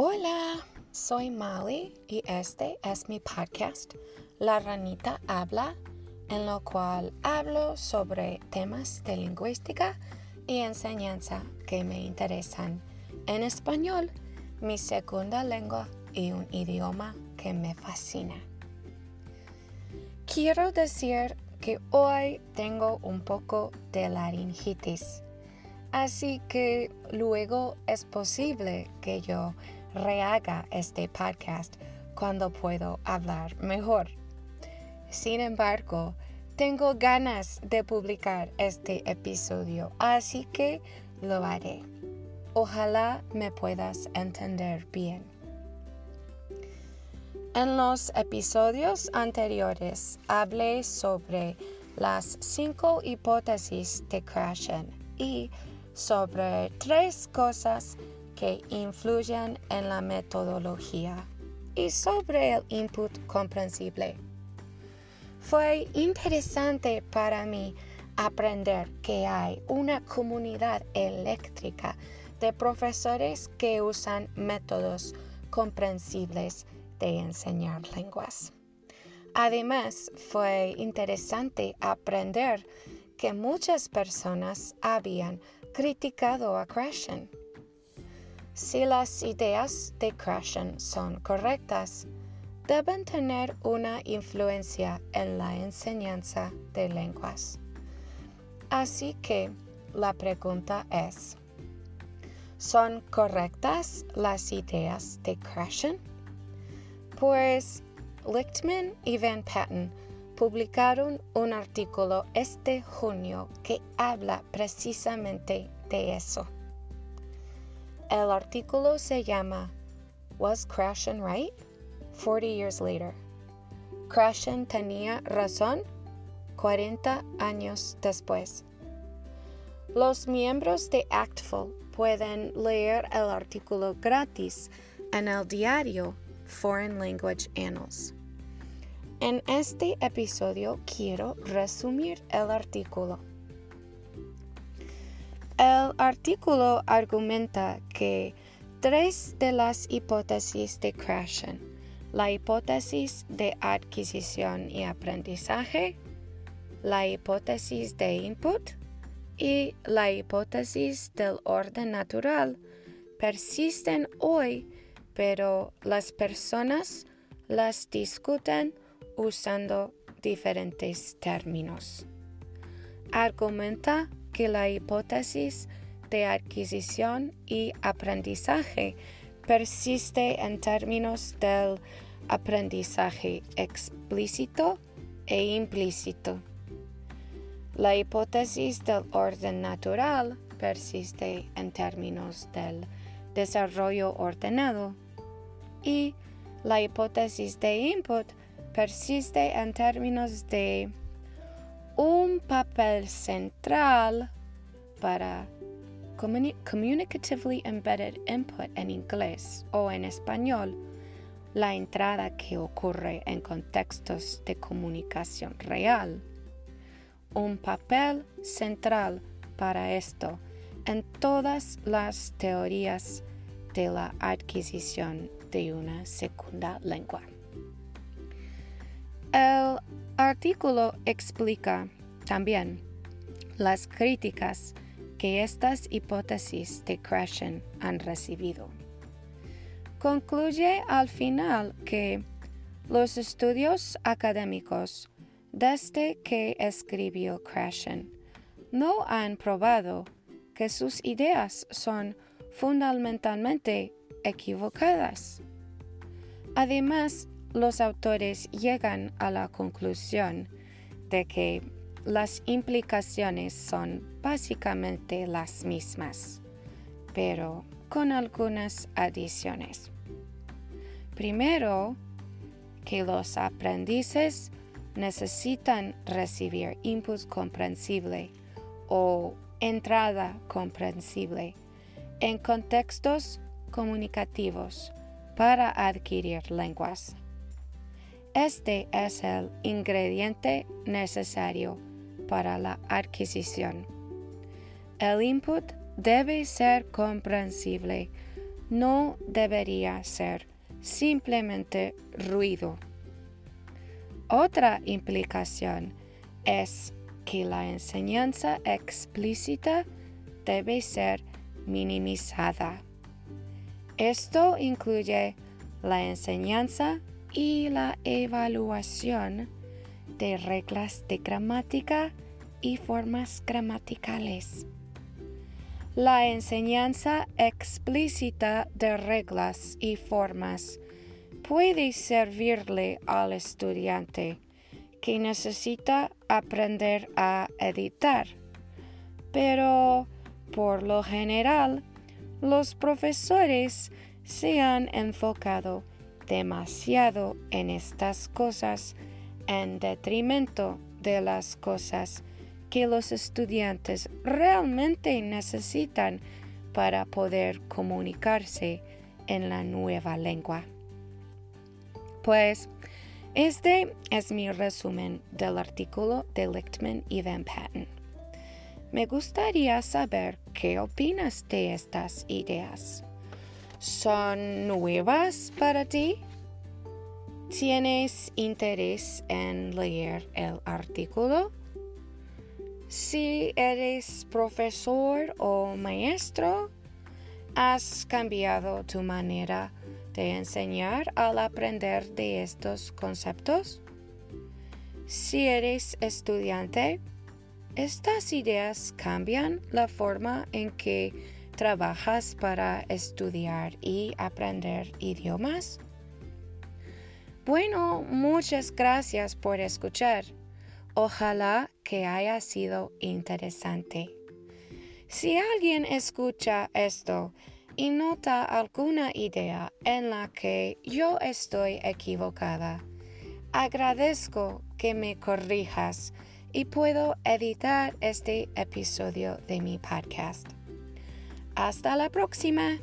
Hola, soy Mali y este es mi podcast, La Ranita Habla, en lo cual hablo sobre temas de lingüística y enseñanza que me interesan en español, mi segunda lengua y un idioma que me fascina. Quiero decir que hoy tengo un poco de laringitis, así que luego es posible que yo rehaga este podcast cuando puedo hablar mejor. Sin embargo, tengo ganas de publicar este episodio, así que lo haré. Ojalá me puedas entender bien. En los episodios anteriores hablé sobre las cinco hipótesis de Krashen y sobre tres cosas que influyen en la metodología y sobre el input comprensible. Fue interesante para mí aprender que hay una comunidad eléctrica de profesores que usan métodos comprensibles de enseñar lenguas. Además, fue interesante aprender que muchas personas habían criticado a Krashen si las ideas de Krashen son correctas, deben tener una influencia en la enseñanza de lenguas. Así que la pregunta es, ¿son correctas las ideas de Krashen? Pues Lichtman y Van Patten publicaron un artículo este junio que habla precisamente de eso. El artículo se llama Was Krashen Right? 40 Years Later. Krashen tenía razón 40 años después. Los miembros de Actful pueden leer el artículo gratis en el diario Foreign Language Annals. En este episodio quiero resumir el artículo. El artículo argumenta que tres de las hipótesis de Krashen, la hipótesis de adquisición y aprendizaje, la hipótesis de input y la hipótesis del orden natural, persisten hoy, pero las personas las discuten usando diferentes términos. Argumenta que la hipótesis de adquisición y aprendizaje persiste en términos del aprendizaje explícito e implícito. La hipótesis del orden natural persiste en términos del desarrollo ordenado y la hipótesis de input persiste en términos de un papel central para Communicatively Embedded Input en inglés o en español, la entrada que ocurre en contextos de comunicación real. Un papel central para esto en todas las teorías de la adquisición de una segunda lengua. El artículo explica también las críticas que estas hipótesis de Krashen han recibido. Concluye al final que los estudios académicos desde que escribió Krashen no han probado que sus ideas son fundamentalmente equivocadas. Además, los autores llegan a la conclusión de que las implicaciones son básicamente las mismas, pero con algunas adiciones. Primero, que los aprendices necesitan recibir input comprensible o entrada comprensible en contextos comunicativos para adquirir lenguas. Este es el ingrediente necesario para la adquisición. El input debe ser comprensible no debería ser simplemente ruido. Otra implicación es que la enseñanza explícita debe ser minimizada. Esto incluye la enseñanza y la evaluación de reglas de gramática y formas gramaticales. La enseñanza explícita de reglas y formas puede servirle al estudiante que necesita aprender a editar, pero por lo general los profesores se han enfocado demasiado en estas cosas en detrimento de las cosas que los estudiantes realmente necesitan para poder comunicarse en la nueva lengua. Pues este es mi resumen del artículo de Lichtman y Van Patten. Me gustaría saber qué opinas de estas ideas. ¿Son nuevas para ti? ¿Tienes interés en leer el artículo? Si eres profesor o maestro, ¿has cambiado tu manera de enseñar al aprender de estos conceptos? Si eres estudiante, estas ideas cambian la forma en que trabajas para estudiar y aprender idiomas. Bueno, muchas gracias por escuchar. Ojalá que haya sido interesante. Si alguien escucha esto y nota alguna idea en la que yo estoy equivocada, agradezco que me corrijas y puedo editar este episodio de mi podcast. Hasta la próxima.